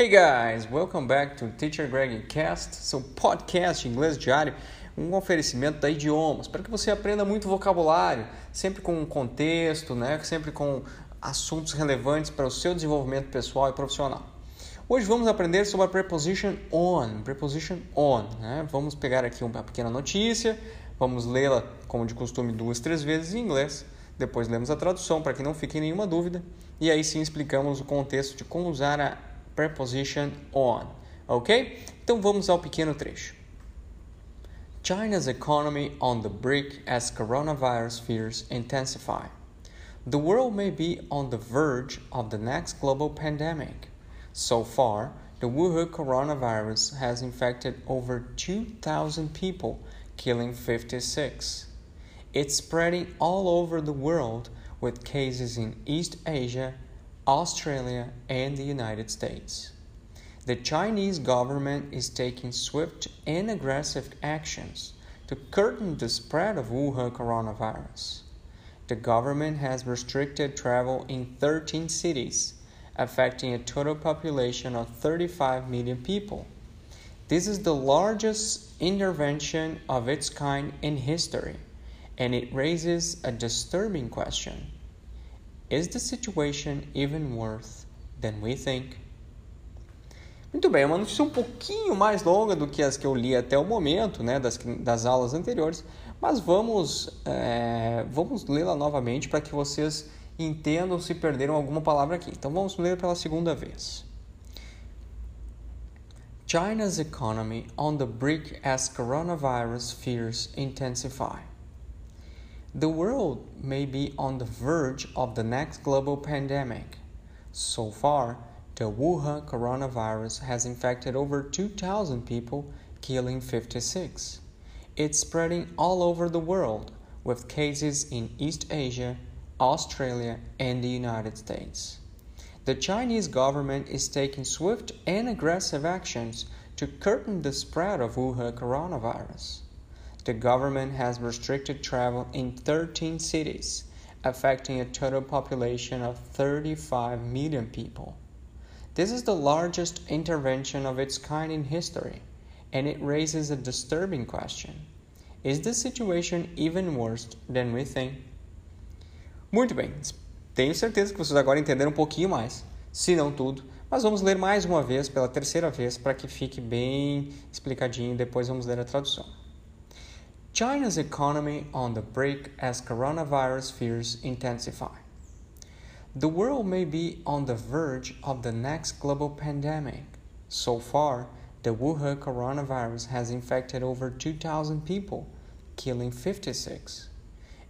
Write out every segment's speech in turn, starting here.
Hey guys, welcome back to Teacher Greg Cast, seu podcast inglês diário, um oferecimento da Idiomas, para que você aprenda muito vocabulário, sempre com contexto, né? sempre com assuntos relevantes para o seu desenvolvimento pessoal e profissional. Hoje vamos aprender sobre a preposition on, preposition on, né? Vamos pegar aqui uma pequena notícia, vamos lê-la como de costume duas, três vezes em inglês depois lemos a tradução para que não fique nenhuma dúvida e aí sim explicamos o contexto de como usar a preposition on, ok? Então vamos ao pequeno trecho. China's economy on the brink as coronavirus fears intensify. The world may be on the verge of the next global pandemic. So far, the Wuhan coronavirus has infected over 2,000 people, killing 56. It's spreading all over the world with cases in East Asia, Australia, and the United States. The Chinese government is taking swift and aggressive actions to curtain the spread of Wuhan coronavirus. The government has restricted travel in 13 cities, affecting a total population of 35 million people. This is the largest intervention of its kind in history and it raises a disturbing question Is the situation even worse than we think? Muito bem, é uma notícia um pouquinho mais longa do que as que eu li até o momento, né, das, das aulas anteriores, mas vamos, é, vamos lê-la novamente para que vocês entendam se perderam alguma palavra aqui. Então vamos ler pela segunda vez. China's economy on the brink as coronavirus fears intensify. The world may be on the verge of the next global pandemic. So far, the Wuhan coronavirus has infected over 2,000 people, killing 56. It's spreading all over the world, with cases in East Asia, Australia, and the United States. The Chinese government is taking swift and aggressive actions to curtain the spread of Wuhan coronavirus the government has restricted travel in 13 cities, affecting a total population of 35 million people. This is the largest intervention of its kind in history, and it raises a disturbing question. Is the situation even worse than we think? Muito bem, tenho certeza que vocês agora entenderam um pouquinho mais, se não tudo, mas vamos ler mais uma vez, pela terceira vez, para que fique bem explicadinho, depois vamos ler a tradução. China's economy on the brink as coronavirus fears intensify. The world may be on the verge of the next global pandemic. So far, the Wuhan coronavirus has infected over 2,000 people, killing 56.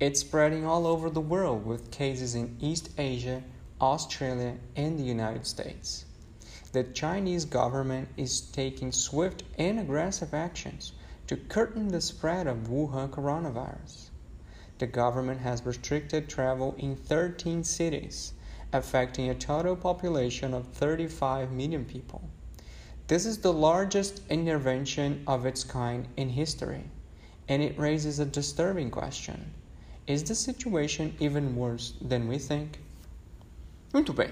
It's spreading all over the world with cases in East Asia, Australia, and the United States. The Chinese government is taking swift and aggressive actions to curtain the spread of Wuhan coronavirus. The government has restricted travel in 13 cities, affecting a total population of 35 million people. This is the largest intervention of its kind in history, and it raises a disturbing question. Is the situation even worse than we think? Muito bem.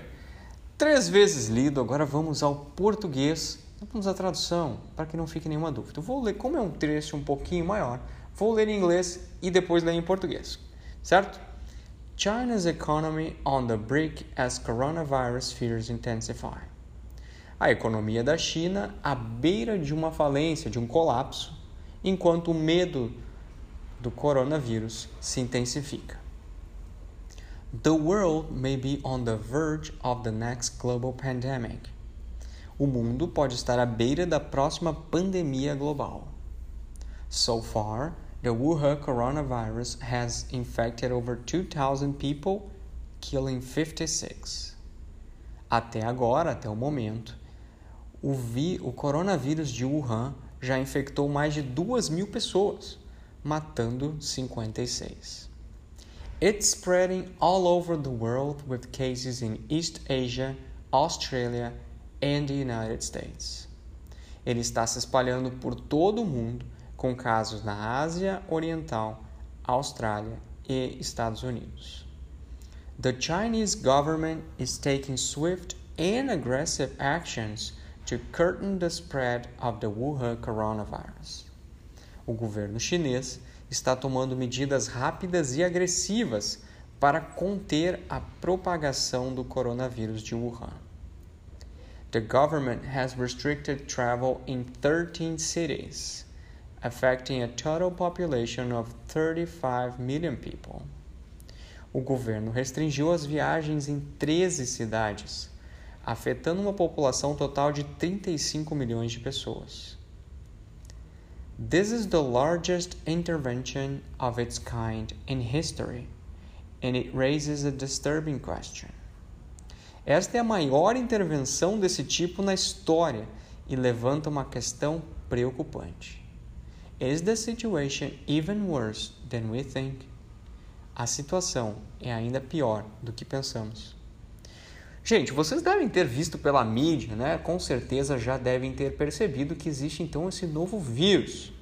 Três vezes lido, agora vamos ao português Vamos à tradução, para que não fique nenhuma dúvida. Eu vou ler, como é um trecho um pouquinho maior, vou ler em inglês e depois ler em português, certo? China's economy on the brink as coronavirus fears intensify. A economia da China à beira de uma falência, de um colapso, enquanto o medo do coronavírus se intensifica. The world may be on the verge of the next global pandemic o mundo pode estar à beira da próxima pandemia global. So far, the Wuhan coronavirus has infected over 2,000 people, killing 56. Até agora, até o momento, o, vi, o coronavírus de Wuhan já infectou mais de 2 mil pessoas, matando 56. It's spreading all over the world with cases in East Asia, Australia, and the United States. Ele está se espalhando por todo o mundo, com casos na Ásia Oriental, Austrália e Estados Unidos. The Chinese government is taking swift and aggressive actions to curtain the spread of the Wuhan coronavirus. O governo chinês está tomando medidas rápidas e agressivas para conter a propagação do coronavírus de Wuhan. The government has restricted travel in 13 cities, affecting a total population of 35 million people. O governo restringiu as viagens em 13 cidades, afetando uma população total de 35 milhões de pessoas. This is the largest intervention of its kind in history, and it raises a disturbing question. Esta é a maior intervenção desse tipo na história e levanta uma questão preocupante. Is the situation even worse than we think? A situação é ainda pior do que pensamos. Gente, vocês devem ter visto pela mídia, né? Com certeza já devem ter percebido que existe então esse novo vírus,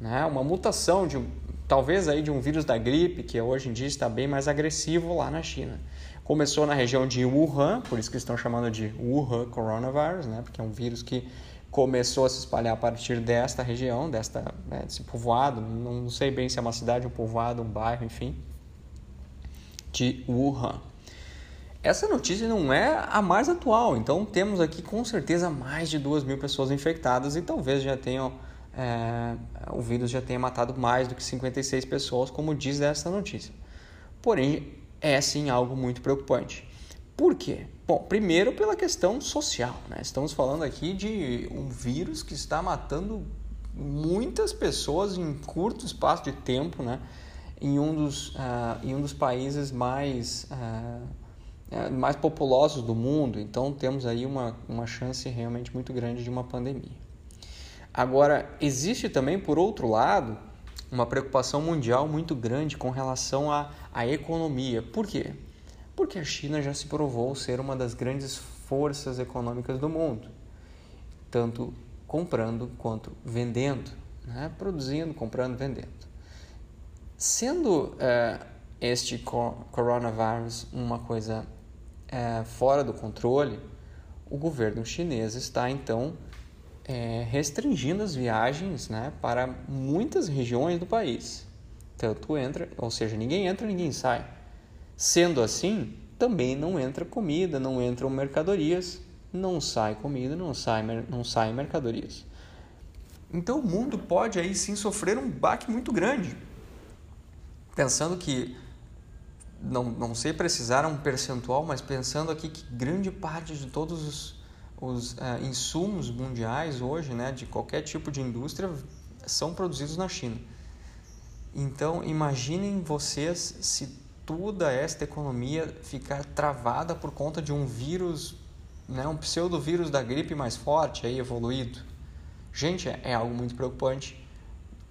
né? Uma mutação de talvez aí de um vírus da gripe que hoje em dia está bem mais agressivo lá na China. Começou na região de Wuhan, por isso que estão chamando de Wuhan coronavirus, né? Porque é um vírus que começou a se espalhar a partir desta região, desta né, desse povoado, não sei bem se é uma cidade, um povoado, um bairro, enfim, de Wuhan. Essa notícia não é a mais atual, então temos aqui com certeza mais de duas mil pessoas infectadas e talvez já tenham é, o vírus já tenha matado mais do que 56 pessoas, como diz essa notícia. Porém, é sim algo muito preocupante. Por quê? Bom, primeiro pela questão social, né? Estamos falando aqui de um vírus que está matando muitas pessoas em curto espaço de tempo, né? Em um dos, uh, em um dos países mais uh, mais populosos do mundo, então temos aí uma, uma chance realmente muito grande de uma pandemia. Agora, existe também, por outro lado, uma preocupação mundial muito grande com relação à, à economia. Por quê? Porque a China já se provou ser uma das grandes forças econômicas do mundo, tanto comprando quanto vendendo, né? produzindo, comprando, vendendo. Sendo é, este coronavírus uma coisa é, fora do controle, o governo chinês está então é, restringindo as viagens né, para muitas regiões do país. Tanto entra, ou seja, ninguém entra, ninguém sai. Sendo assim, também não entra comida, não entram mercadorias, não sai comida, não sai, não sai mercadorias. Então o mundo pode aí sim sofrer um baque muito grande. Pensando que não, não sei precisar um percentual, mas pensando aqui que grande parte de todos os, os uh, insumos mundiais hoje, né, de qualquer tipo de indústria, são produzidos na China. Então, imaginem vocês se toda esta economia ficar travada por conta de um vírus, né, um pseudovírus da gripe mais forte, aí evoluído. Gente, é, algo muito preocupante,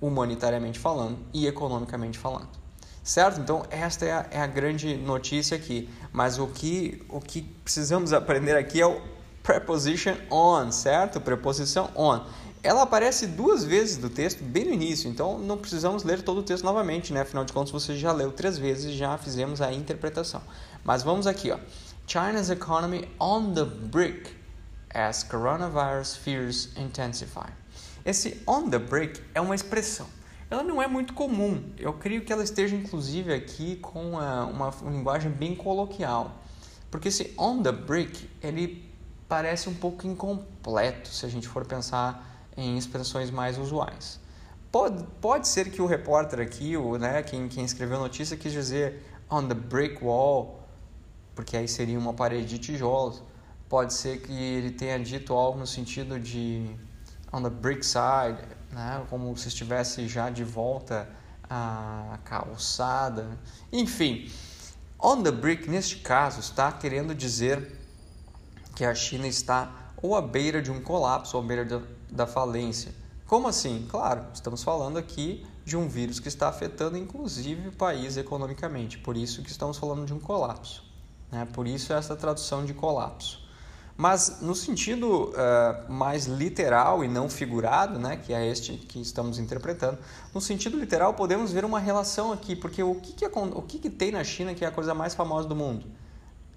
humanitariamente falando e economicamente falando certo? Então, esta é a, é a, grande notícia aqui. Mas o que, o que precisamos aprender aqui é o preposition on, certo? Preposição on. Ela aparece duas vezes no texto, bem no início, então não precisamos ler todo o texto novamente, né? Afinal de contas, você já leu três vezes e já fizemos a interpretação. Mas vamos aqui, ó. China's economy on the brink as coronavirus fears intensify. Esse on the brink é uma expressão ela não é muito comum. Eu creio que ela esteja inclusive aqui com uma, uma, uma linguagem bem coloquial. Porque esse on the brick, ele parece um pouco incompleto se a gente for pensar em expressões mais usuais. Pode, pode ser que o repórter aqui, o, né, quem, quem escreveu a notícia, quis dizer on the brick wall, porque aí seria uma parede de tijolos. Pode ser que ele tenha dito algo no sentido de on the brick side, né? como se estivesse já de volta à calçada. Enfim, on the brick, neste caso, está querendo dizer que a China está ou à beira de um colapso ou à beira da falência. Como assim? Claro, estamos falando aqui de um vírus que está afetando inclusive o país economicamente, por isso que estamos falando de um colapso. Né? Por isso essa tradução de colapso. Mas no sentido uh, mais literal e não figurado, né, que é este que estamos interpretando, no sentido literal podemos ver uma relação aqui, porque o que, que, o que, que tem na China que é a coisa mais famosa do mundo?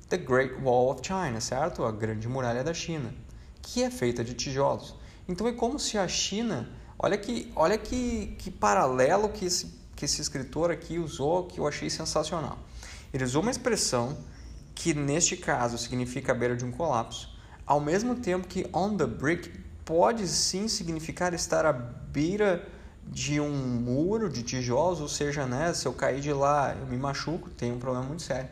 The Great Wall of China, certo? A Grande Muralha da China, que é feita de tijolos. Então é como se a China, olha que, olha que, que paralelo que esse, que esse escritor aqui usou, que eu achei sensacional. Ele usou uma expressão que neste caso significa a beira de um colapso, ao mesmo tempo que on the brick pode sim significar estar à beira de um muro de tijolos, ou seja, né, se eu cair de lá eu me machuco, tenho um problema muito sério.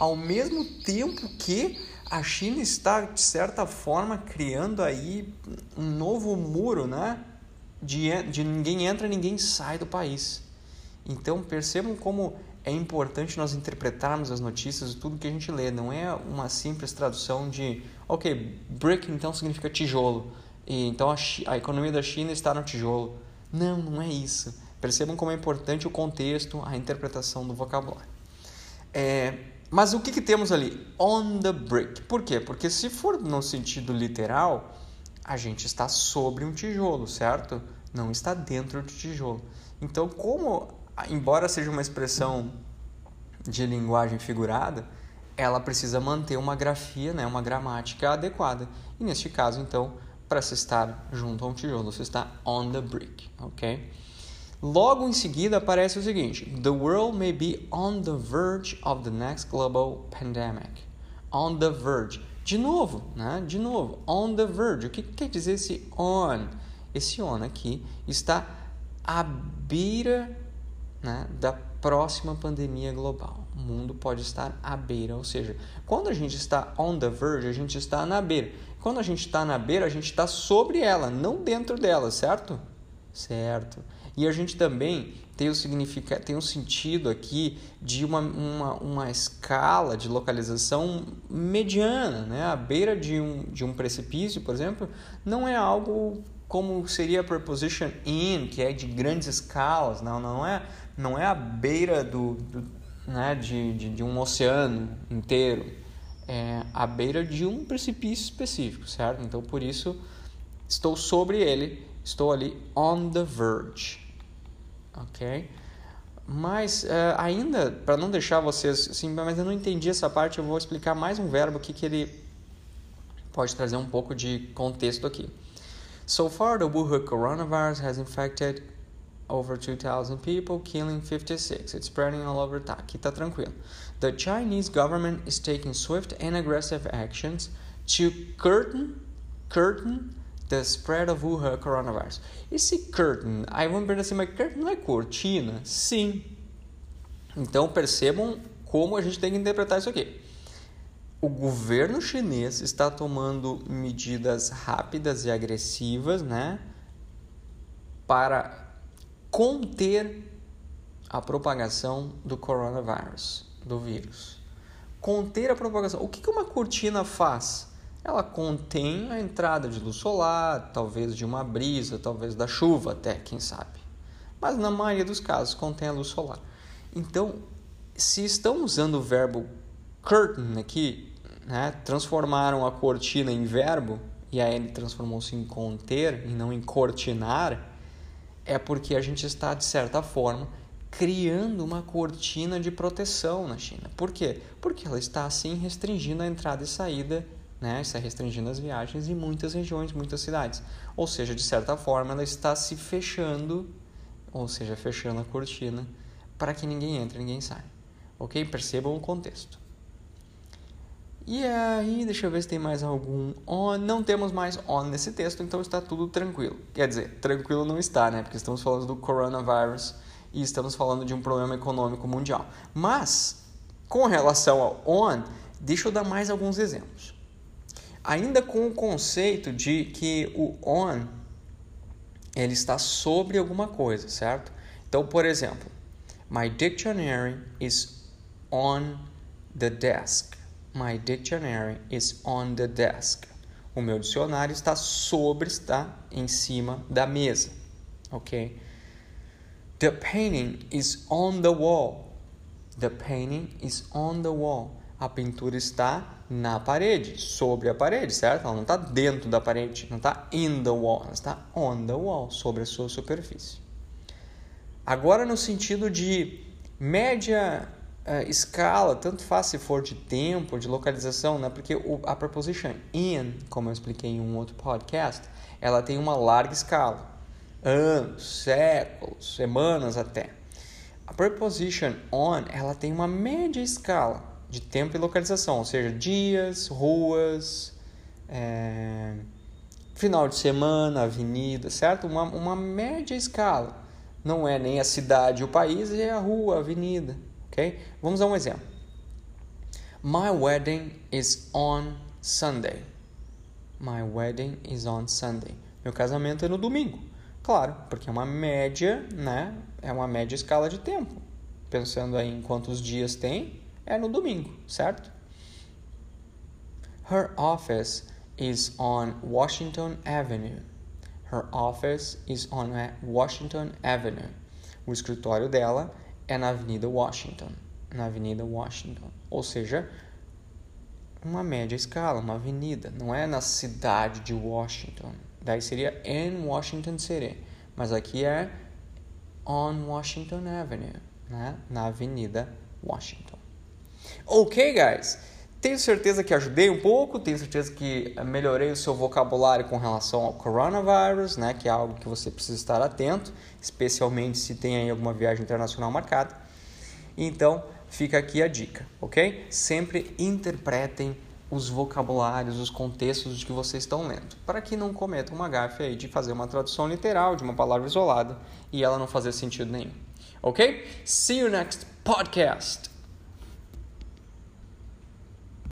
Ao mesmo tempo que a China está, de certa forma, criando aí um novo muro, né? De, de ninguém entra, ninguém sai do país. Então percebam como é importante nós interpretarmos as notícias e tudo que a gente lê. Não é uma simples tradução de, ok, brick então significa tijolo. E então a, a economia da China está no tijolo. Não, não é isso. Percebam como é importante o contexto, a interpretação do vocabulário. É, mas o que, que temos ali? On the brick. Por quê? Porque se for no sentido literal, a gente está sobre um tijolo, certo? Não está dentro do tijolo. Então, como, embora seja uma expressão de linguagem figurada, ela precisa manter uma grafia, né, uma gramática adequada. E neste caso, então, para se estar junto a um tijolo, você está on the brick, ok? Logo em seguida aparece o seguinte: The world may be on the verge of the next global pandemic. On the verge. De novo, né? De novo, on the verge. O que quer dizer esse on? Esse on aqui está à beira né, da próxima pandemia global. O mundo pode estar à beira, ou seja, quando a gente está on the verge, a gente está na beira. Quando a gente está na beira, a gente está sobre ela, não dentro dela, certo? Certo. E a gente também tem o significado, tem um sentido aqui de uma, uma, uma escala de localização mediana, né? A beira de um, de um precipício, por exemplo, não é algo como seria a preposition in, que é de grandes escalas, não, não é, não é a beira do, do né, de, de, de um oceano inteiro, é a beira de um precipício específico, certo? Então, por isso, estou sobre ele Estou ali on the verge, ok? Mas uh, ainda, para não deixar vocês assim, mas eu não entendi essa parte, eu vou explicar mais um verbo aqui que ele pode trazer um pouco de contexto aqui. So far, the Wuhan coronavirus has infected over 2,000 people, killing 56. It's spreading all over. Tá, aqui tá tranquilo. The Chinese government is taking swift and aggressive actions to curtain, curtain The Spread of Wuhan Coronavirus. Esse curtain, aí vamos perguntar assim, mas curtain não é cortina? Sim. Então percebam como a gente tem que interpretar isso aqui. O governo chinês está tomando medidas rápidas e agressivas, né, para conter a propagação do coronavírus, do vírus. Conter a propagação. O que uma cortina faz? Ela contém a entrada de luz solar, talvez de uma brisa, talvez da chuva até, quem sabe. Mas na maioria dos casos contém a luz solar. Então, se estão usando o verbo curtain aqui, né, transformaram a cortina em verbo, e aí ele transformou-se em conter e não em cortinar, é porque a gente está, de certa forma, criando uma cortina de proteção na China. Por quê? Porque ela está assim restringindo a entrada e saída né, está restringindo as viagens em muitas regiões, muitas cidades. Ou seja, de certa forma, ela está se fechando, ou seja, fechando a cortina para que ninguém entre, ninguém saia. Ok? Percebam o contexto. E aí, deixa eu ver se tem mais algum on. Não temos mais on nesse texto, então está tudo tranquilo. Quer dizer, tranquilo não está, né? Porque estamos falando do coronavírus e estamos falando de um problema econômico mundial. Mas, com relação ao on, deixa eu dar mais alguns exemplos ainda com o conceito de que o on ele está sobre alguma coisa, certo? Então, por exemplo, my dictionary is on the desk. My dictionary is on the desk. O meu dicionário está sobre, está em cima da mesa, ok? The painting is on the wall. The painting is on the wall. A pintura está na parede, sobre a parede, certo? Ela não está dentro da parede, não está in the wall, ela está on the wall, sobre a sua superfície. Agora, no sentido de média uh, escala, tanto faz se for de tempo, de localização, né? Porque o, a preposition in, como eu expliquei em um outro podcast, ela tem uma larga escala. Anos, séculos, semanas até. A preposition on, ela tem uma média escala de tempo e localização, ou seja, dias, ruas, é, final de semana, avenida, certo? Uma, uma média escala. Não é nem a cidade, o país, é a rua, a avenida, ok? Vamos dar um exemplo. My wedding is on Sunday. My wedding is on Sunday. Meu casamento é no domingo. Claro, porque é uma média, né? É uma média escala de tempo. Pensando aí em quantos dias tem, é no domingo, certo? Her office is on Washington Avenue. Her office is on Washington Avenue. O escritório dela é na Avenida Washington. Na Avenida Washington. Ou seja, uma média escala, uma avenida. Não é na cidade de Washington. Daí seria in Washington City. Mas aqui é on Washington Avenue, né? na Avenida Washington. Ok, guys? Tenho certeza que ajudei um pouco, tenho certeza que melhorei o seu vocabulário com relação ao coronavírus, né, que é algo que você precisa estar atento, especialmente se tem aí alguma viagem internacional marcada. Então, fica aqui a dica, ok? Sempre interpretem os vocabulários, os contextos que vocês estão lendo, para que não cometam uma gafe aí de fazer uma tradução literal de uma palavra isolada e ela não fazer sentido nenhum. Ok? See you next podcast.